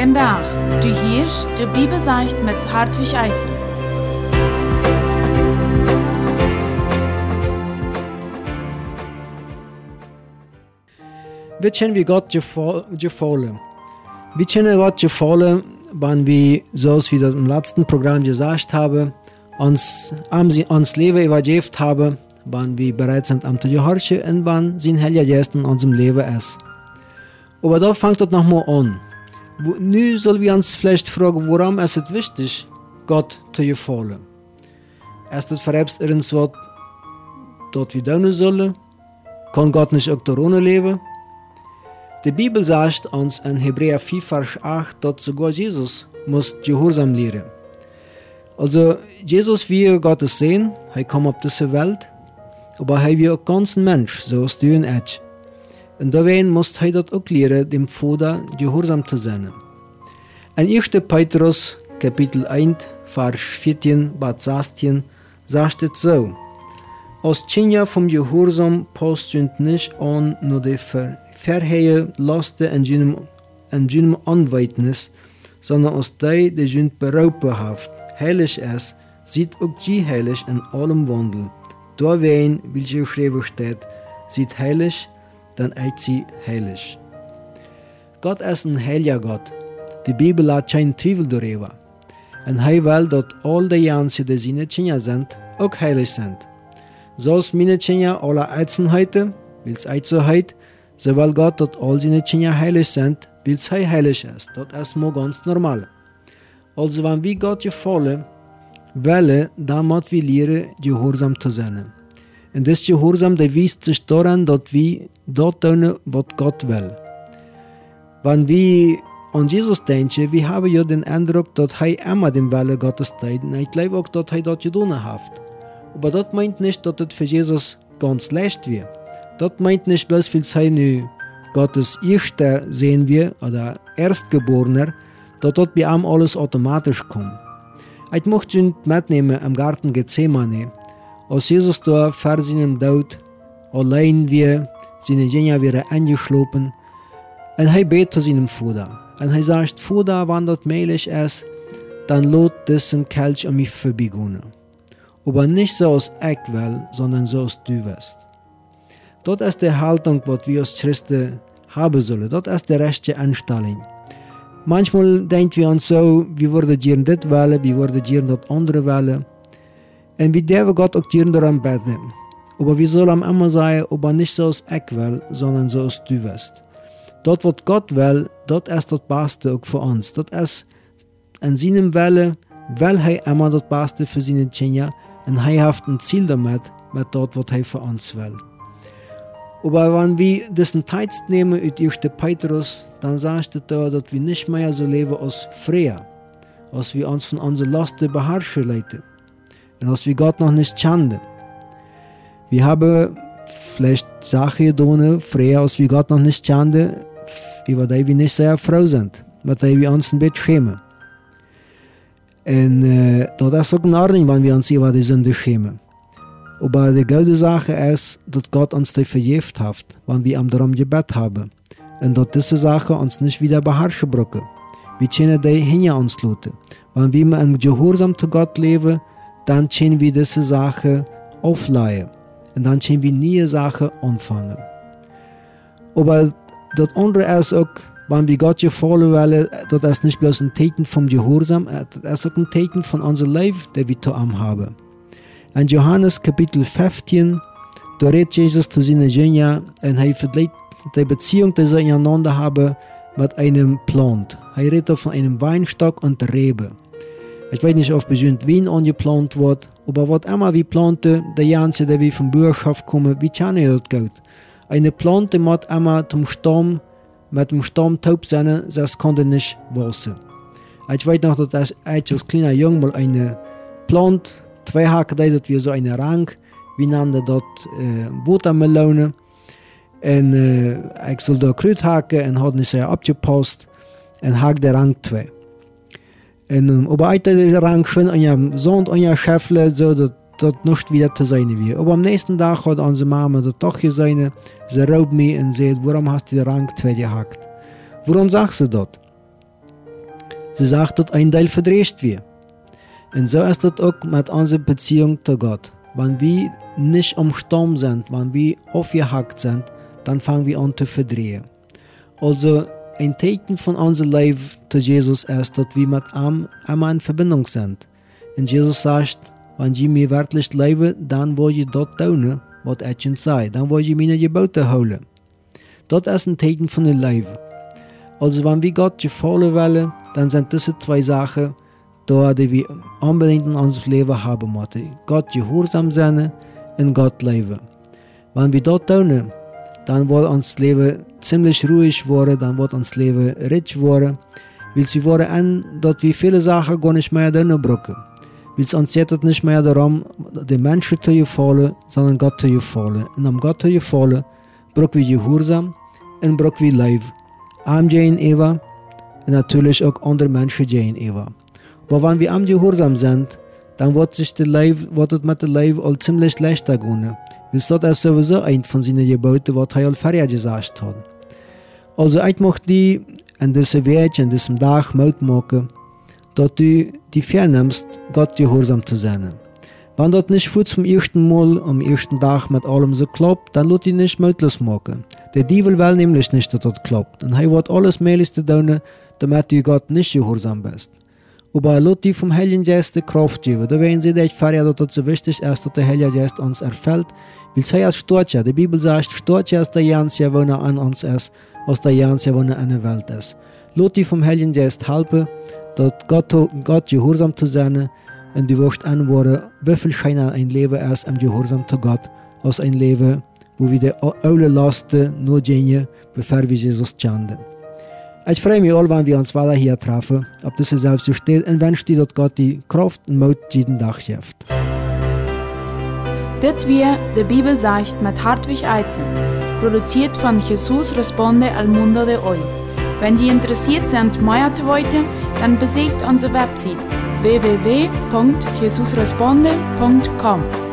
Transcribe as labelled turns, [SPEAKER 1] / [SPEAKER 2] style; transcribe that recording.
[SPEAKER 1] Gendag, du hierst de Bibelsecht mit Hartwig Eidsen.
[SPEAKER 2] Vi känner vi Gott gefallen. Vi känner Gott gefallen, wenn wir, so wie das im letzten Programm gesagt habe, uns, uns Leben übergeben haben, wenn wir bereit sind, am zu gehorchen und wenn sein Heiliger Geist in unserem Leben ist. Aber da fängt das nochmal an. Nu sollen wir uns vielleicht fragen, warum ist es wichtig, Gott zu gefallen? Ist es verrebst irgendwas, was dort wir tun sollen? Kann Gott nicht auch darunter leben? Die Bibel sagt uns in Hebräer 4, Vers 8, dass sogar Jesus muss Gehorsam lehren. Also, Jesus wie Gottes sehen, er kam auf diese Welt, aber er wie ein ganzer Mensch, so ist du und daarbij muss hij dat ook dem Vater gehorsam zu sein. In 1. Petrus, Kapitel 1, Vers 14 bis 16, sagt es so: Als Tjenja vom Gehorsam passt nicht an nur die Ver Verhehe Lasten in jenem, in jenem Anweitnis, sondern als die, die sind beraubt haft, heilig ist, sieht auch die heilig in allem Wandel. Daarbij, wie geschrieben steht, sieht heilig, dann ist sie heilig. Gott ist ein heiliger Gott. Die Bibel hat keinen Zweifel darüber. Und er will, dass all die Jansen, die seine Kinder sind, auch heilig sind. So ist meine Kinder alle Einzelheiten, weil es Einzelheit, so will Gott, dass all seine Kinder heilig sind, weil es heilig ist. Das ist mal ganz normal. Also wenn wir Gott gefallen, wollen, dann müssen wir lernen, gehorsam zu sein. Und das Gehorsam, weist sich daran, dass wir dort tun, was Gott will. Wenn wir an Jesus denken, wir haben ja den Eindruck, dass er immer den Wille Gottes tut. Und ich glaube auch, dass er das getan hat. Aber das meint nicht, dass es für Jesus ganz leicht wird. Das meint nicht bloß, weil nu Gottes Erster sehen wir, oder Erstgeborener, dass dort bei ihm alles automatisch kommt. Ich möchte mitnehmen im Garten Gethsemane, als Jesus da vor seinem Tod allein wir seine Jünger wieder eingeschlopen und er bet zu seinem Vater. Und er sagt, Vater, wenn das möglich ist, dann lot diesem Kelch an mich vorbeigehen. Aber nicht so als ich will, sondern so als du wirst. Das ist die Haltung, was wir als Christen haben sollen. Das ist die rechte Einstellung. Manchmal denken wir uns so, wir würden hier das wählen, wir würden hier das andere wählen. Und wir dürfen Gott auch hier daran beten. Aber wir sollen immer sagen, aber nicht so als ich will, sondern so als du wirst. Dort, was Gott will, dort ist das Beste auch für uns. Dort ist in seinem Wille, will er immer das Beste für und er hat ein Ziel damit, mit dort, was er für uns will. Aber wenn wir diesen Text nehmen aus 1. Petrus, dann sagt er da, dass wir nicht mehr so leben als früher, als wir uns von unseren Lasten beherrschen lassen als wir Gott noch nicht kennen. Wir haben vielleicht Sachen getan, früher, als wir Gott noch nicht kennen, über die wir nicht sehr froh sind, mit denen wir uns ein bisschen schämen. Und äh, das ist auch in Ordnung, wenn wir uns über die Sünde schämen. Aber die gute Sache ist, dass Gott uns die vergift hat, wenn wir am darum Gebet haben. Und dass diese Sache uns nicht wieder beherrschen brücken. Wir können die hinter uns lassen. Wenn wir im Gehorsam zu Gott leben, dann können wir diese Sache aufleihen. Und dann können wir neue Sachen anfangen. Aber das andere ist auch, wenn wir Gott gefallen wollen, das ist nicht bloß ein Zeichen vom Gehorsam, das ist auch ein Zeichen von unserem Leben, das wir zu ihm haben. In Johannes Kapitel 15, da redet Jesus zu seinen Jüngern und er vergleicht die Beziehung, die sie einander haben, mit einem Plant. Er redet von einem Weinstock und Rebe. Ich weiß nicht, ob bestimmt Wien angeplant wird, aber was immer wie Plante, der Janse, der wie vom Bürgerschaft kommen, wie kann ich geht? Eine Plante muss immer zum Sturm, mit dem Sturm taub sein, das konnte nicht wachsen. Ich weiß noch, dass ich als kleiner Junge mal eine Plant, zwei Haken, das wie so eine Rang, wie nannte das äh. Und äh, ich soll da Krut haken und hat nicht sehr abgepasst und hak der Rang zwei. En op eite rang schon an ja Sond an ja Schäffle so dat dat nicht wieder zu sein wie. Aber am nächsten Tag hat unsere Mama das doch gesehen, sie raubt mich und sagt, warum hast du den Rang zwei gehackt? Warum sagst du das? Sie sagt, dass ein Teil verdreht wird. Und so ist das auch mit unserer Beziehung zu Gott. Wenn wir nicht am Sturm sind, wenn wir aufgehackt sind, dann fangen wir an zu verdrehen. Also ein Zeichen von unserem Leben zu Jesus ist, dass wir mit ihm immer in Verbindung sind. Und Jesus sagt, wenn je mir wirklich leben, dann will je tun, was ich schon sei. Dann will je meine Gebote holen. Das ist ein Zeichen von dem Leben. Also wenn wir Gott gefallen wollen, dann sind diese zwei Sachen, die wir unbedingt in unserem Leben haben müssen. Gott gehorsam sein und Gott leben. Wenn wir das tun, dann wird uns Leben ziemlich ruhig worden, dann wird uns Leben rich worden, weil sie worden an, dass wir viele Sachen gar nicht mehr tun brauchen. Weil es uns jetzt nicht mehr darum, die Menschen zu gefallen, sondern Gott zu gefallen. Und um Gott zu gefallen, brauchen wir Gehorsam und brauchen wir Leben. Am Jane Eva und natürlich auch andere Menschen Jane Eva. Aber wenn wir am Gehorsam sind, dann wird sich der Leib, wird es mit dem Leib all ziemlich leichter gehen. Weil das ist sowieso ein von seinen Geboten, was er vorher gesagt hat. Also ich möchte die an diesem Weg, an diesem Tag Mut machen, dass du die vernimmst, Gott gehorsam zu sein. Wenn das nicht gut zum ersten Mal am ersten Tag mit allem so klappt, dann lässt dich nicht möglich machen. Der Teufel will nämlich nicht, dass das klappt. Und er wird alles Mögliche tun, damit du Gott nicht gehorsam bist. Dich vom feiern, dass das so wichtig ist, dass der Heilige Geist uns erfällt. Weil es heißt Storche. Die Bibel sagt, Storche ist der Jansia, wo er an uns ist, als der Jansia, wo er an der Welt. Lass dich vom Geist helfen, dass Gott, Gott gehorsam zu sein und du wirst antworten, wie viel scheiner ein Leben ist im Gehorsam zu Gott, als ein Leben, wo wir die alle Lasten nur gehen, bevor wir Jesus tjanden. Ich freue mich all, wenn wir uns weiter hier treffen, ob das selbst so steht und wünsche dir, dass Gott die Kraft und Mut jeden Tag gibt.
[SPEAKER 1] Dit wir de Bibel sagt mit Hartwig Eizen, produziert von Jesus Responde al Mundo de Hoy. Wenn Sie interessiert sind, mehr zu wollen, dann besucht unsere Website www.jesusresponde.com.